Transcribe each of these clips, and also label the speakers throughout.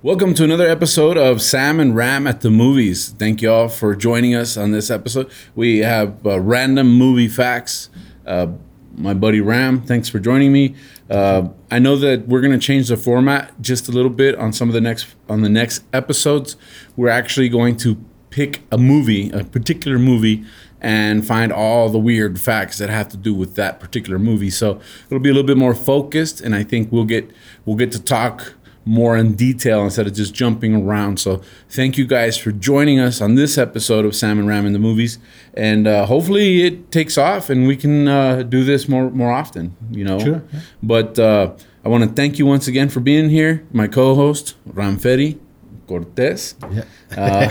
Speaker 1: Welcome to another episode of Sam and Ram at the Movies. Thank you all for joining us on this episode. We have uh, random movie facts. Uh, my buddy Ram, thanks for joining me. Uh, I know that we're going to change the format just a little bit on some of the next on the next episodes. We're actually going to pick a movie, a particular movie, and find all the weird facts that have to do with that particular movie. So it'll be a little bit more focused, and I think we'll get we'll get to talk more in detail instead of just jumping around. So thank you guys for joining us on this episode of Sam and Ram in the movies, and uh, hopefully it takes off and we can uh, do this more more often. You know,
Speaker 2: Sure, yeah.
Speaker 1: but uh, I want to thank you once again for being here. My co-host Ram Ferry Cortez.
Speaker 2: Yeah.
Speaker 1: Uh,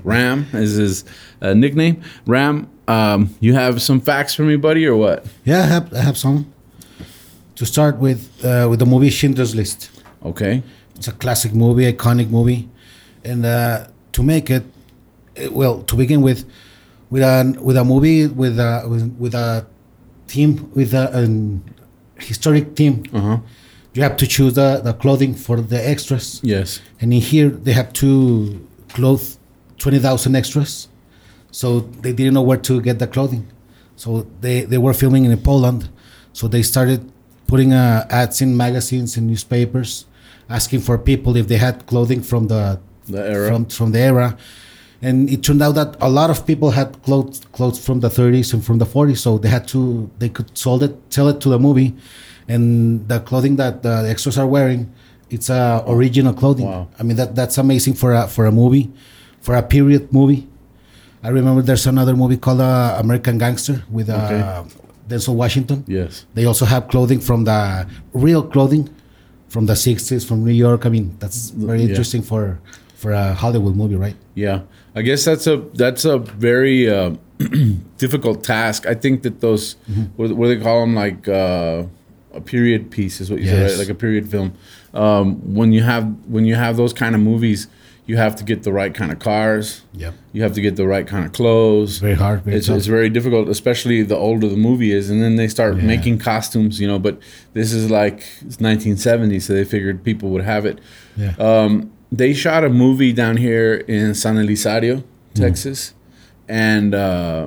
Speaker 1: Ram is his uh, nickname. Ram, um, you have some facts for me, buddy, or what?
Speaker 2: Yeah, I have, I have some. To start with, uh, with the movie Schindler's List.
Speaker 1: Okay.
Speaker 2: It's a classic movie, iconic movie, and uh, to make it, it- well, to begin with, with a with a movie with a with, with a team with a an historic team,
Speaker 1: Uh huh.
Speaker 2: you have to choose the, the clothing for the extras.
Speaker 1: Yes.
Speaker 2: And in here, they have to clothe 20,000 extras. So they didn't know where to get the clothing. So they, they were filming in Poland. So they started putting uh, ads in magazines and newspapers, asking for people if they had clothing from the,
Speaker 1: The era.
Speaker 2: From, from the era. And it turned out that a lot of people had clothes clothes from the 30s and from the 40s, so they had to they could sold it sell it to the movie, and the clothing that the extras are wearing, it's uh, original clothing.
Speaker 1: Wow.
Speaker 2: I mean that that's amazing for a for a movie, for a period movie. I remember there's another movie called uh, American Gangster with uh,
Speaker 1: Okay.
Speaker 2: Denzel Washington.
Speaker 1: Yes.
Speaker 2: They also have clothing from the real clothing from the 60s from New York. I mean that's very
Speaker 1: Yeah.
Speaker 2: interesting for for a Hollywood movie, right?
Speaker 1: Yeah, I guess that's a that's a very uh, difficult task. I think that those
Speaker 2: Mm-hmm.
Speaker 1: what, what do they call them like uh, a period piece is what you said, right? Like a period film. Um, when you have when you have those kind of movies, you have to get the right kind of cars.
Speaker 2: Yep.
Speaker 1: You have to get the right kind of clothes.
Speaker 2: Very hard. Very
Speaker 1: It's, it's very difficult, especially the older the movie is, and then they start
Speaker 2: Yeah.
Speaker 1: making costumes, you know. But this is like it's 1970, so they figured people would have it.
Speaker 2: yeah.
Speaker 1: Um, they shot a movie down here in San Elizario, Texas, and uh,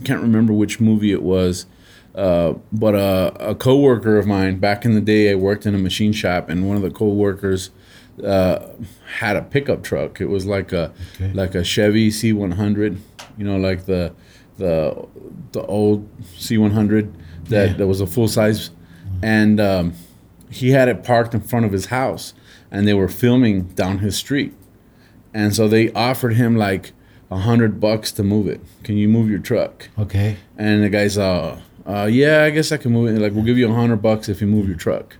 Speaker 1: I can't remember which movie it was. Uh, but a, a coworker of mine back in the day, I worked in a machine shop, and one of the coworkers uh, had a pickup truck. It was like a
Speaker 2: Okay.
Speaker 1: like a Chevy C100, you know, like the the the old C100 that,
Speaker 2: Yeah.
Speaker 1: that was a full size, and um, he had it parked in front of his house, and they were filming down his street, and so they offered him like a hundred bucks to move it. Can you move your truck?
Speaker 2: okay.
Speaker 1: And the guy's uh, uh yeah, I guess I can move it. Like, we'll give you a hundred bucks if you move your truck,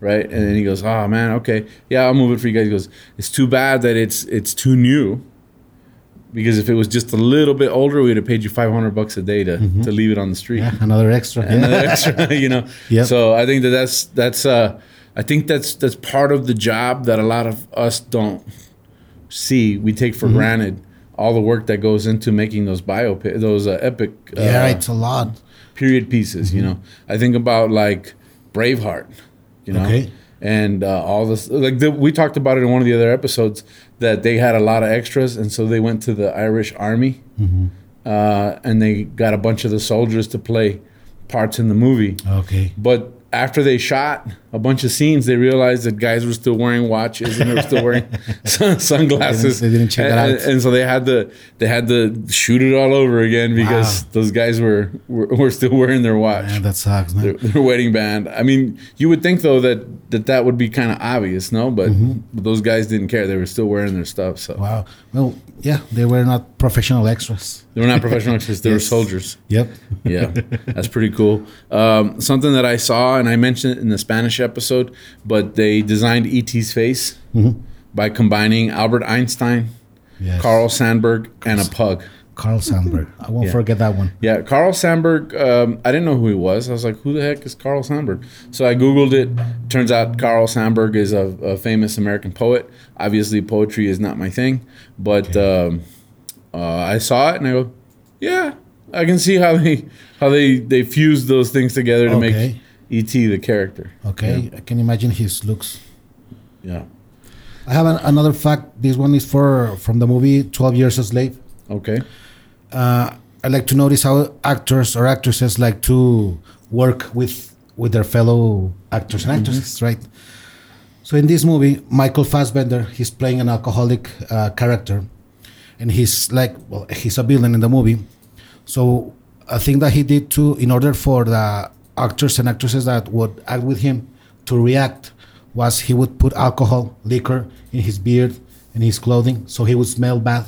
Speaker 1: right? And then he goes, oh man, okay, yeah, I'll move it for you guys. He goes, it's too bad that it's it's too new. Because if it was just a little bit older, we'd have paid you five hundred bucks a day to, to leave it on the street
Speaker 2: Yeah. Another extra.
Speaker 1: another extra, you know.
Speaker 2: Yep.
Speaker 1: So I think that that's that's uh, I think that's that's part of the job that a lot of us don't see. We take
Speaker 2: Mm-hmm.
Speaker 1: for granted all the work that goes into making those bio those uh, epic uh,
Speaker 2: Yeah, it's a lot.
Speaker 1: period pieces. You know, I think about like Braveheart. You know.
Speaker 2: Okay.
Speaker 1: And uh, all this, like the, we talked about it in one of the other episodes, that they had a lot of extras, and so they went to the Irish Army, uh, and they got a bunch of the soldiers to play parts in the movie.
Speaker 2: Okay.
Speaker 1: But after they shot a bunch of scenes, they realized that guys were still wearing watches and they were still wearing sun- sunglasses.
Speaker 2: They didn't- they didn't check
Speaker 1: and,
Speaker 2: that
Speaker 1: and-
Speaker 2: out.
Speaker 1: and so they had to they had to shoot it all over again because
Speaker 2: Wow.
Speaker 1: those guys were, were were still wearing their watch,
Speaker 2: Man, that sucks, man.
Speaker 1: their, their wedding band. I mean, you would think though that that, that would be kind of obvious, no? But, but those guys didn't care; they were still wearing their stuff. So
Speaker 2: Wow. Well, yeah, they were not professional extras.
Speaker 1: they were not professional extras. they were
Speaker 2: Yes.
Speaker 1: soldiers.
Speaker 2: Yep.
Speaker 1: yeah, that's pretty cool. Um, something that I saw, and I mentioned it in the Spanish episode, but they designed ET's face by combining Albert Einstein,
Speaker 2: Yes.
Speaker 1: Carl Sandburg, and a pug.
Speaker 2: Carl Sandburg. I won't
Speaker 1: Yeah.
Speaker 2: forget that one.
Speaker 1: Yeah, Carl Sandburg. Um, I didn't know who he was. I was like, "Who the heck is Carl Sandburg?" So I googled it. Turns out Carl Sandburg is a, a famous American poet. Obviously, poetry is not my thing, but um, uh, I saw it and I go, "Yeah, I can see how they how they they fuse those things together to
Speaker 2: Okay.
Speaker 1: make ET the character."
Speaker 2: Okay, I can imagine his looks.
Speaker 1: Yeah.
Speaker 2: I have an, another fact. This one is for from the movie Twelve Years a Slave.
Speaker 1: Okay.
Speaker 2: uh, I like to notice how actors or actresses like to work with with their fellow actors and actresses, right? So in this movie, Michael Fassbender, he's playing an alcoholic uh, character, and he's like, well, he's a villain in the movie. So a thing that he did too, in order for the actors and actresses that would act with him to react, was he would put alcohol, liquor in his beard and his clothing, so he would smell bad.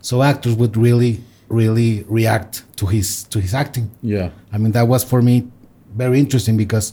Speaker 2: So actors would really, really react to his to his acting.
Speaker 1: Yeah.
Speaker 2: I mean, that was for me very interesting because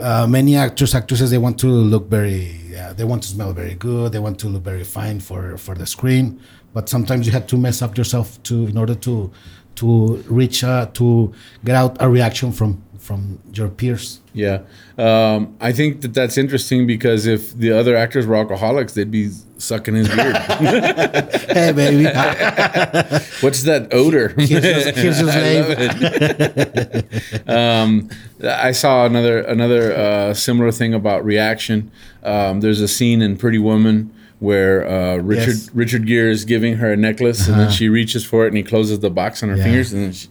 Speaker 2: uh, many actors, actresses, they want to look very, uh, they want to smell very good, they want to look very fine for for the screen. But sometimes you have to mess up yourself to in order to to reach uh, to get out a reaction from from your peers.
Speaker 1: Yeah. Um, I think that that's interesting because if the other actors were alcoholics, they'd be sucking his beard.
Speaker 2: hey, baby,
Speaker 1: What's that odor?
Speaker 2: here's your, here's
Speaker 1: I
Speaker 2: slave.
Speaker 1: love it. um, I saw another another uh, similar thing about reaction. Um, there's a scene in Pretty Woman where uh, Richard
Speaker 2: Yes.
Speaker 1: Richard Gere is giving her a necklace, and then she reaches for it, and he closes the box on her
Speaker 2: Yeah.
Speaker 1: fingers, and then she,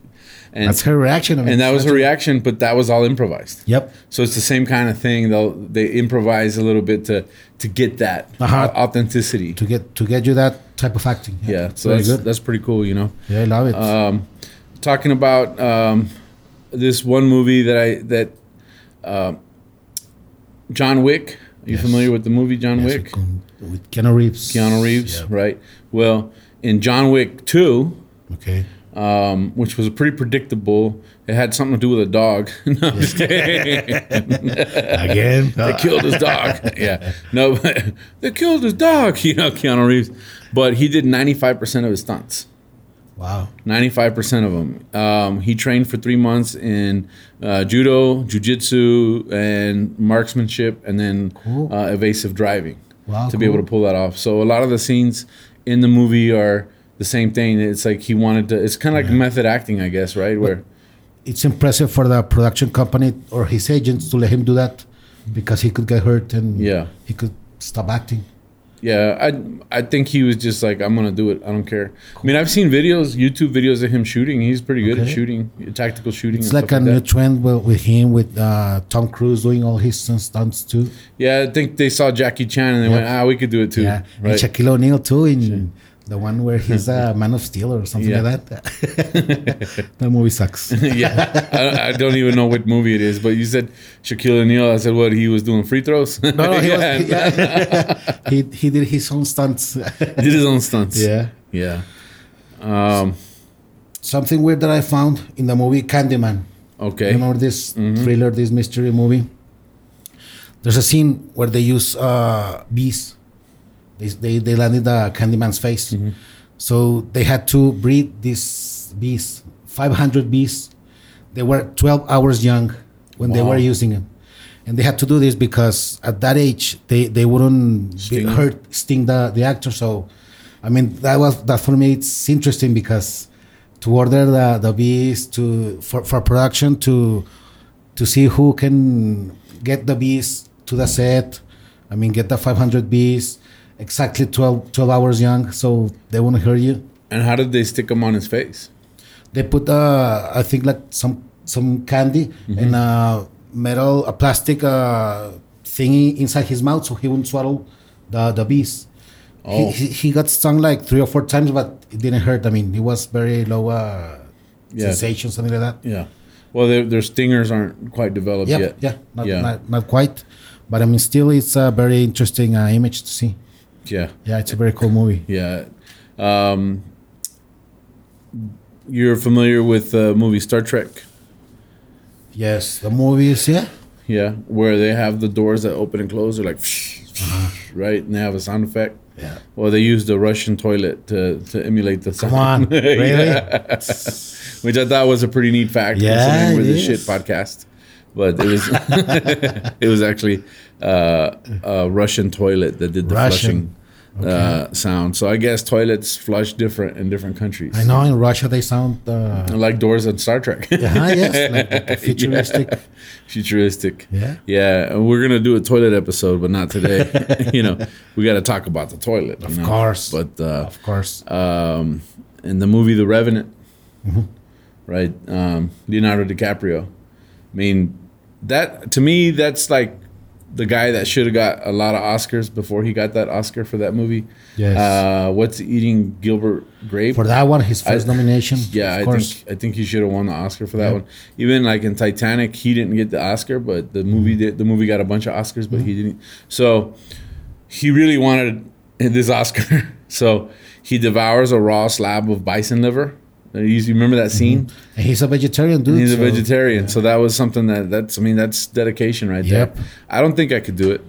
Speaker 1: and
Speaker 2: That's her reaction. I mean,
Speaker 1: and that was her reaction, but that was all improvised.
Speaker 2: Yep.
Speaker 1: So it's the same kind of thing. They'll they improvise a little bit to to get that
Speaker 2: Uh-huh.
Speaker 1: authenticity.
Speaker 2: To get to get you that type of acting.
Speaker 1: Yeah, so
Speaker 2: very
Speaker 1: that's
Speaker 2: good.
Speaker 1: that's pretty cool, you know.
Speaker 2: Yeah, I love it.
Speaker 1: Um, talking about um, this one movie that I that uh, John Wick. Are you
Speaker 2: Yes.
Speaker 1: familiar with the movie John
Speaker 2: Yes,
Speaker 1: Wick?
Speaker 2: with, Keanu Reeves.
Speaker 1: Keanu Reeves,
Speaker 2: Yeah.
Speaker 1: right? Well, in John Wick Two,
Speaker 2: Okay.
Speaker 1: um, which was pretty predictable, it had something to do with a dog. no.
Speaker 2: Again.
Speaker 1: they killed his dog. Yeah, no, but they killed his dog. You know, Keanu Reeves, but he did ninety five percent of his stunts.
Speaker 2: Wow.
Speaker 1: Ninety-five percent of them. Um, he trained for three months in uh, judo, jujitsu, and marksmanship, and then
Speaker 2: Cool.
Speaker 1: uh, evasive driving
Speaker 2: Wow,
Speaker 1: to be able to pull that off. So a lot of the scenes in the movie are the same thing. It's like he wanted to. It's kind of like method acting, I guess, right? Where
Speaker 2: It's impressive for the production company or his agents to let him do that because he could get hurt and
Speaker 1: Yeah.
Speaker 2: he could stop acting.
Speaker 1: Yeah, I I think he was just like, I'm gonna do it. I don't care. I mean, I've seen videos, YouTube videos of him shooting. He's pretty good at shooting, tactical shooting.
Speaker 2: It's
Speaker 1: and
Speaker 2: like a new
Speaker 1: that.
Speaker 2: trend with, with him, with uh, Tom Cruise doing all his stunts too.
Speaker 1: Yeah, I think they saw Jackie Chan and they
Speaker 2: Yeah.
Speaker 1: went, ah, we could do it too.
Speaker 2: yeah. And
Speaker 1: Right.
Speaker 2: Shaquille O'Neal too in the one where he's a Man of Steel or something
Speaker 1: Yeah.
Speaker 2: like that. that movie sucks.
Speaker 1: yeah, I, I don't even know what movie it is, but you said Shaquille O'Neal. I said, what? He was doing free throws.
Speaker 2: No, no, he,
Speaker 1: yeah,
Speaker 2: was, yeah. he, he did his own stunts.
Speaker 1: he did his own stunts.
Speaker 2: yeah.
Speaker 1: yeah. Um,
Speaker 2: Something weird that I found in the movie Candyman.
Speaker 1: okay.
Speaker 2: Remember this
Speaker 1: Mm-hmm.
Speaker 2: thriller, this mystery movie? There's a scene where they use uh, bees. They, they, they landed the Candyman's face.
Speaker 1: Mm-hmm.
Speaker 2: So they had to breed these bees, 500 bees. They were 12 hours young when they were using them. And they had to do this because at that age, they, they wouldn't
Speaker 1: Sting
Speaker 2: be hurt, sting the, the actor. So, I mean, that was that for me, it's interesting because to order the, the bees to for, for production to to see who can get the bees to the set. I mean, get the 500 bees exactly 12, 12 hours young, so they won't hurt you.
Speaker 1: And how did they stick him on his face?
Speaker 2: They put, uh, I think, like some some candy
Speaker 1: Mm-hmm.
Speaker 2: and a metal, a plastic uh, thingy inside his mouth, so he wouldn't swallow the the bees.
Speaker 1: Oh.
Speaker 2: He, he, got stung like three or four times, but it didn't hurt. I mean, it was very low uh,
Speaker 1: Yeah.
Speaker 2: sensation, something like that.
Speaker 1: Yeah. Well, their, their stingers aren't quite developed
Speaker 2: Yeah,
Speaker 1: yet.
Speaker 2: yeah, not,
Speaker 1: Yeah.
Speaker 2: Not, not quite, but I mean, still, it's a very interesting uh, image to see.
Speaker 1: Yeah.
Speaker 2: Yeah, it's a very cool movie.
Speaker 1: Yeah. Um, you're familiar with the movie Star Trek?
Speaker 2: Yes, the movies, yeah,
Speaker 1: Yeah, where they have the doors that open and close. They're like, right? And they have a sound effect.
Speaker 2: Yeah.
Speaker 1: Well, they used the Russian toilet to, to emulate the sound.
Speaker 2: Come on, really?
Speaker 1: Which I thought was a pretty neat fact.
Speaker 2: Yeah, it
Speaker 1: the shit podcast. But it was it was actually uh, a Russian toilet that did the
Speaker 2: Russian.
Speaker 1: flushing uh, sound. So I guess toilets flush different in different countries.
Speaker 2: I know in Russia they sound. Uh,
Speaker 1: Like doors on Star Trek.
Speaker 2: yeah, yes, like futuristic.
Speaker 1: Yeah. Futuristic.
Speaker 2: Yeah.
Speaker 1: Yeah. And we're gonna do a toilet episode, but not today. you know, we got to talk about the toilet.
Speaker 2: Of
Speaker 1: you know?
Speaker 2: course.
Speaker 1: But uh,
Speaker 2: Of course.
Speaker 1: um, in the movie The Revenant,
Speaker 2: Mm-hmm.
Speaker 1: right? Um, Leonardo DiCaprio. I mean, that to me, that's like the guy that should have got a lot of Oscars before he got that Oscar for that movie.
Speaker 2: Yes.
Speaker 1: Uh, what's eating Gilbert Grape?
Speaker 2: For that one, his first
Speaker 1: I-
Speaker 2: nomination.
Speaker 1: Yeah, I
Speaker 2: course.
Speaker 1: think I think he should have won the Oscar for that
Speaker 2: Yep.
Speaker 1: one. Even like in Titanic, he didn't get the Oscar, but the movie did. The movie got a bunch of Oscars, but he didn't. So he really wanted this Oscar. so he devours a raw slab of bison liver. You remember that scene? Mm-hmm.
Speaker 2: And he's a vegetarian dude.
Speaker 1: He's a
Speaker 2: so-
Speaker 1: vegetarian, so that was something that that's. I mean, that's dedication right
Speaker 2: Yep.
Speaker 1: there. I don't think I could do it.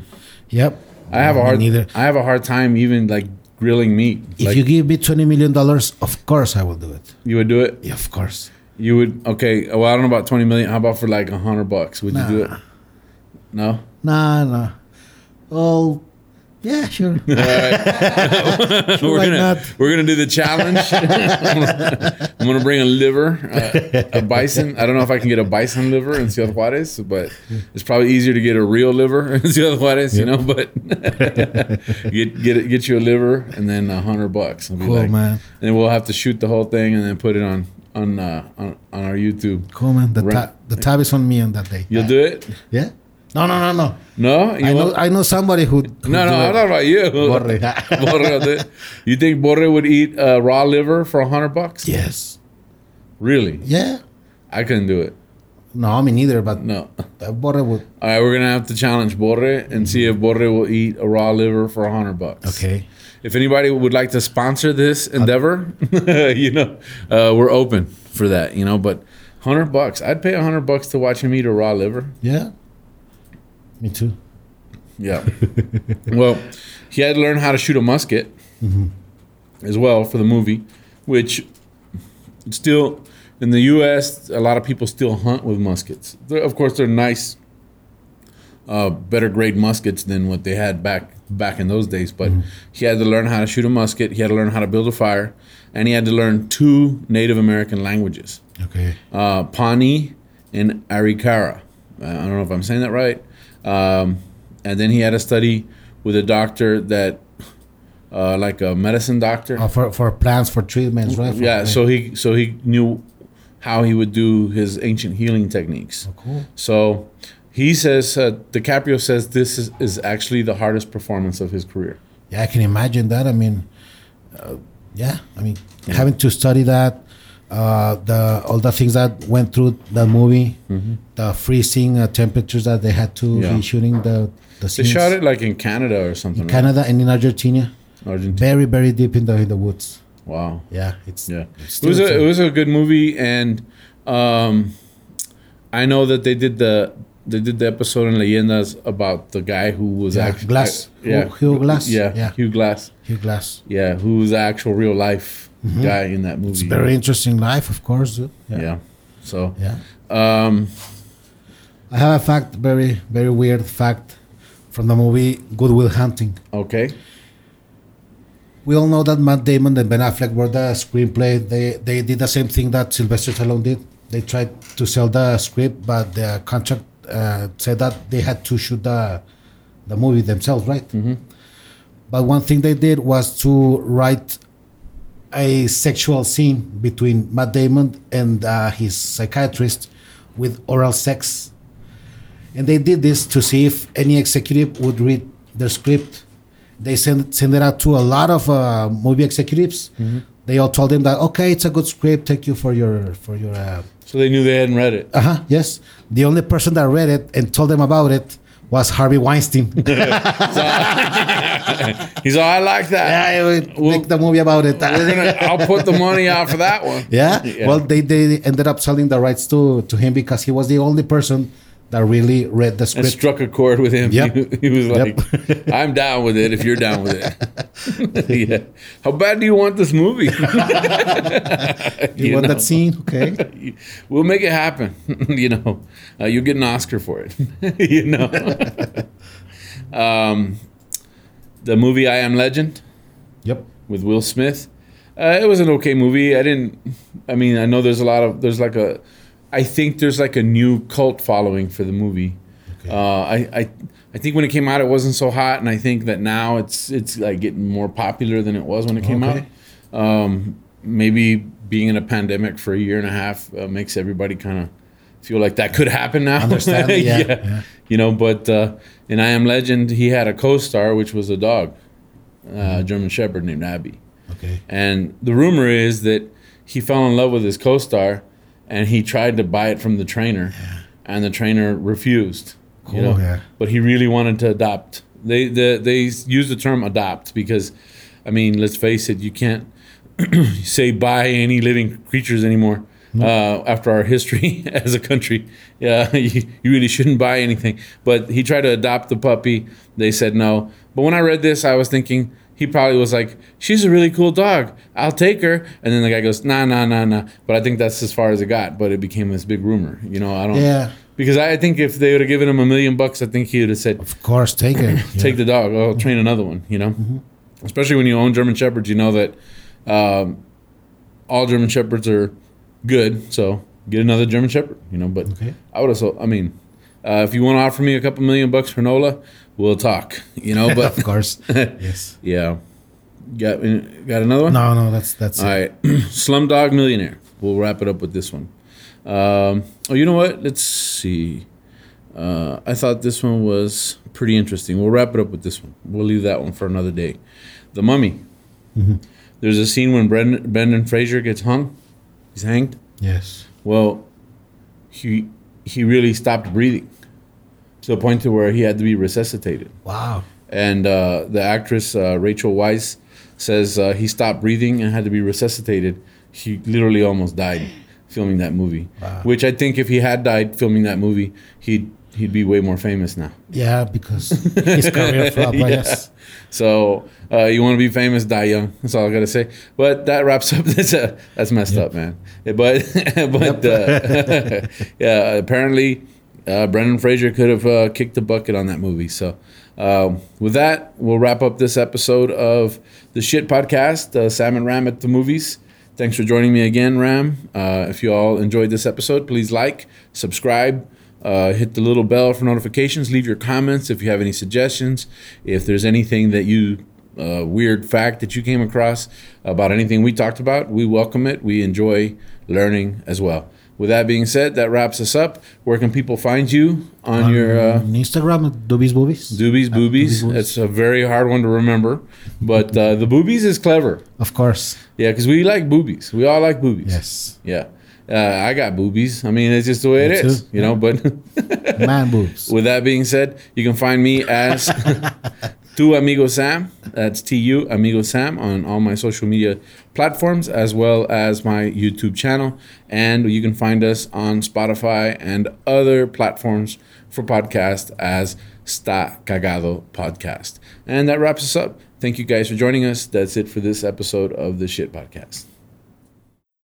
Speaker 2: Yep.
Speaker 1: I have
Speaker 2: No,
Speaker 1: a hard.
Speaker 2: Neither.
Speaker 1: I have a hard time even like grilling meat.
Speaker 2: If
Speaker 1: like,
Speaker 2: you give me twenty million dollars, of course I will do it.
Speaker 1: you would do it.
Speaker 2: Yeah, of course.
Speaker 1: You would okay. Well, I don't know about twenty million. How about for like a hundred bucks? Would you do it?
Speaker 2: Nah.
Speaker 1: No.
Speaker 2: Nah, nah. Oh, yeah, sure.
Speaker 1: we're gonna
Speaker 2: not?
Speaker 1: we're gonna do the challenge. I'm, gonna, I'm gonna bring a liver, uh, a bison. I don't know if I can get a bison liver in Ciudad Juarez, but it's probably easier to get a real liver in Ciudad Juarez, you know. But get get it, get you a liver and then a hundred bucks.
Speaker 2: Cool,
Speaker 1: like-
Speaker 2: man.
Speaker 1: And we'll have to shoot the whole thing and then put it on on uh, on, on our YouTube.
Speaker 2: Cool, man. The,
Speaker 1: Right.
Speaker 2: ta- the tab is on me on that day.
Speaker 1: You'll do it?
Speaker 2: Yeah? No, no, no, no.
Speaker 1: No,
Speaker 2: I know. I know somebody who. who
Speaker 1: No, no, I'm talking about you.
Speaker 2: Borre.
Speaker 1: Borre will do it. You think Borre would eat uh, raw liver for a hundred bucks?
Speaker 2: Yes.
Speaker 1: Really?
Speaker 2: Yeah.
Speaker 1: I couldn't do it.
Speaker 2: No, me neither, but
Speaker 1: No.
Speaker 2: uh, Borre would.
Speaker 1: All right, we're gonna have to challenge Borre and see if Borre will eat a raw liver for a hundred bucks.
Speaker 2: Okay.
Speaker 1: If anybody would like to sponsor this endeavor, you know, uh, we're open for that. You know, but hundred bucks, I'd pay a hundred bucks to watch him eat a raw liver.
Speaker 2: Yeah. Me too.
Speaker 1: Yeah. well, he had to learn how to shoot a musket as well for the movie, which still in the U.S. a lot of people still hunt with muskets. They're, of course, they're nice, uh, better grade muskets than what they had back back in those days. But he had to learn how to shoot a musket. He had to learn how to build a fire, and he had to learn two Native American languages
Speaker 2: Okay.
Speaker 1: uh, Pawnee and Arikara. I don't know if I'm saying that right. Um, and then he had a study with a doctor that, uh, like a medicine doctor.
Speaker 2: Uh, for, for plans, for treatments, right? For-
Speaker 1: yeah, so he so he knew how he would do his ancient healing techniques.
Speaker 2: Oh, cool.
Speaker 1: So he says uh, DiCaprio says this is, is actually the hardest performance of his career.
Speaker 2: Yeah, I can imagine that. I mean, uh, yeah, I mean, having to study that, uh, the all the things that went through the movie, the freezing uh, temperatures that they had to
Speaker 1: Mm-hmm. Yeah.
Speaker 2: be shooting the the
Speaker 1: They shot it like in Canada or something. right?
Speaker 2: Canada and in Argentina,
Speaker 1: Argentina.
Speaker 2: very very deep in the in the woods.
Speaker 1: Wow.
Speaker 2: Yeah, it's
Speaker 1: Yeah,
Speaker 2: it's
Speaker 1: it was a it was a good movie, and um, I know that they did the they did the episode in Leyendas about the guy who was
Speaker 2: Yeah,
Speaker 1: actually
Speaker 2: Glass.
Speaker 1: yeah,
Speaker 2: Hugh- Hugh Glass.
Speaker 1: yeah,
Speaker 2: Yeah.
Speaker 1: Hugh Glass,
Speaker 2: Hugh Glass.
Speaker 1: yeah, who was the actual real life guy in that movie.
Speaker 2: It's very interesting life, of course.
Speaker 1: yeah.
Speaker 2: Yeah.
Speaker 1: So,
Speaker 2: yeah.
Speaker 1: um,
Speaker 2: I have a fact, very very weird fact, from the movie Good Will Hunting.
Speaker 1: okay,
Speaker 2: We all know that Matt Damon and Ben Affleck were the screenplay. They they did the same thing that Sylvester Stallone did. They tried to sell the script, but the contract uh, said that they had to shoot the the movie themselves, right? Mm-hmm. But one thing they did was to write a sexual scene between Matt Damon and uh, his psychiatrist with oral sex. And they did this to see if any executive would read their script. They sent, sent it out to a lot of uh, movie executives. They all told them that okay, it's a good script. Thank you for your for your. Uh
Speaker 1: so they knew they hadn't read it.
Speaker 2: Uh huh. Yes, the only person that read it and told them about it was Harvey Weinstein.
Speaker 1: He's all, I like that.
Speaker 2: yeah, I would
Speaker 1: Well,
Speaker 2: make the movie about it.
Speaker 1: We're gonna. I'll put the money out for that one.
Speaker 2: Yeah?
Speaker 1: Yeah.
Speaker 2: Well, they, they ended up selling the rights to, to him because he was the only person that really read the script.
Speaker 1: and struck a chord with him.
Speaker 2: Yep.
Speaker 1: He, he was like,
Speaker 2: Yep.
Speaker 1: "I'm down with it if you're down with it." yeah. How bad do you want this movie?
Speaker 2: you, want that scene? Okay.
Speaker 1: We'll make it happen. you know, uh, you'll get an Oscar for it. you know. um, the movie I Am Legend
Speaker 2: Yep.
Speaker 1: with Will Smith. Uh, it was an okay movie. I didn't. I mean, I know there's a lot of there's like a. I think there's like a new cult following for the movie.
Speaker 2: Okay.
Speaker 1: Uh, I, I I think when it came out, it wasn't so hot, and I think that now it's it's like getting more popular than it was when it came
Speaker 2: Okay.
Speaker 1: out. Um, maybe being in a pandemic for a year and a half uh, makes everybody kind of feel like that could happen now.
Speaker 2: Understand it, yeah, yeah.
Speaker 1: You know, but uh, in I Am Legend, he had a co-star, which was a dog, uh, a German Shepherd named Abby.
Speaker 2: Okay.
Speaker 1: And the rumor is that he fell in love with his co-star, and he tried to buy it from the trainer, and the trainer refused. you
Speaker 2: Cool,
Speaker 1: know?
Speaker 2: yeah.
Speaker 1: But he really wanted to adopt. They the, they use the term adopt because, I mean, let's face it, you can't say buy any living creatures anymore. Uh, after our history as a country, yeah, you, you really shouldn't buy anything. But he tried to adopt the puppy. They said no. But when I read this, I was thinking he probably was like, "She's a really cool dog. I'll take her." And then the guy goes, "Nah, nah, nah, nah." But I think that's as far as it got. But it became this big rumor. You know, I don't.
Speaker 2: Yeah.
Speaker 1: Because I think if they would have given him a million bucks, I think he would have said,
Speaker 2: Of course, take it.
Speaker 1: take the dog. I'll train another one. You know, especially when you own German shepherds, you know that um, all German shepherds are good. So get another German shepherd. You know, but
Speaker 2: Okay.
Speaker 1: I would have. So I mean, uh, if you want to offer me a couple million bucks for Nola, we'll talk. You know, but
Speaker 2: of course. yes.
Speaker 1: yeah, got got another one.
Speaker 2: No, no, that's that's it.
Speaker 1: All right, Slumdog Millionaire. We'll wrap it up with this one. Um, oh, you know what? Let's see. Uh, I thought this one was pretty interesting. We'll wrap it up with this one. We'll leave that one for another day. The Mummy. There's a scene when Brendan, Brendan Fraser gets hung. He's hanged.
Speaker 2: yes.
Speaker 1: Well, he he really stopped breathing to the point to where he had to be resuscitated
Speaker 2: Wow.
Speaker 1: and uh, the actress uh, Rachel Weisz says uh, he stopped breathing and had to be resuscitated. He literally almost died filming that movie.
Speaker 2: Wow.
Speaker 1: Which I think if he had died filming that movie, he'd he'd be way more famous now.
Speaker 2: Yeah, because his career flopped. right?
Speaker 1: Yeah.
Speaker 2: Yes.
Speaker 1: So uh, you want to be famous, die young. That's all I gotta say. But that wraps up. That's uh, that's messed up, man. But but uh, yeah, apparently uh, Brendan Fraser could have uh, kicked the bucket on that movie. So um, with that, we'll wrap up this episode of the Shit Podcast. Uh, Sam and Ram at the movies. Thanks for joining me again, Ram. Uh, if you all enjoyed this episode, please like, subscribe. Uh, hit the little bell for notifications. Leave your comments if you have any suggestions. If there's anything that you, uh, weird fact that you came across about anything we talked about, we welcome it. We enjoy learning as well. With that being said, that wraps us up. Where can people find you on your uh,
Speaker 2: Instagram, Doobies Boobies.
Speaker 1: doobies,
Speaker 2: boobies?
Speaker 1: That's a very hard one to remember, but uh, the boobies is clever.
Speaker 2: Of course.
Speaker 1: Yeah, because we like boobies. We all like boobies.
Speaker 2: Yes.
Speaker 1: Yeah. Uh, I got boobies. I mean, it's just the way it
Speaker 2: Me
Speaker 1: is,
Speaker 2: too.
Speaker 1: you know. But
Speaker 2: Man boobs.
Speaker 1: with that being said, you can find me as Tu Amigo Sam. That's T U Amigo Sam on all my social media platforms, as well as my YouTube channel. And you can find us on Spotify and other platforms for podcast as Sta Cagado Podcast. And that wraps us up. Thank you guys for joining us. That's it for this episode of the Shit Podcast.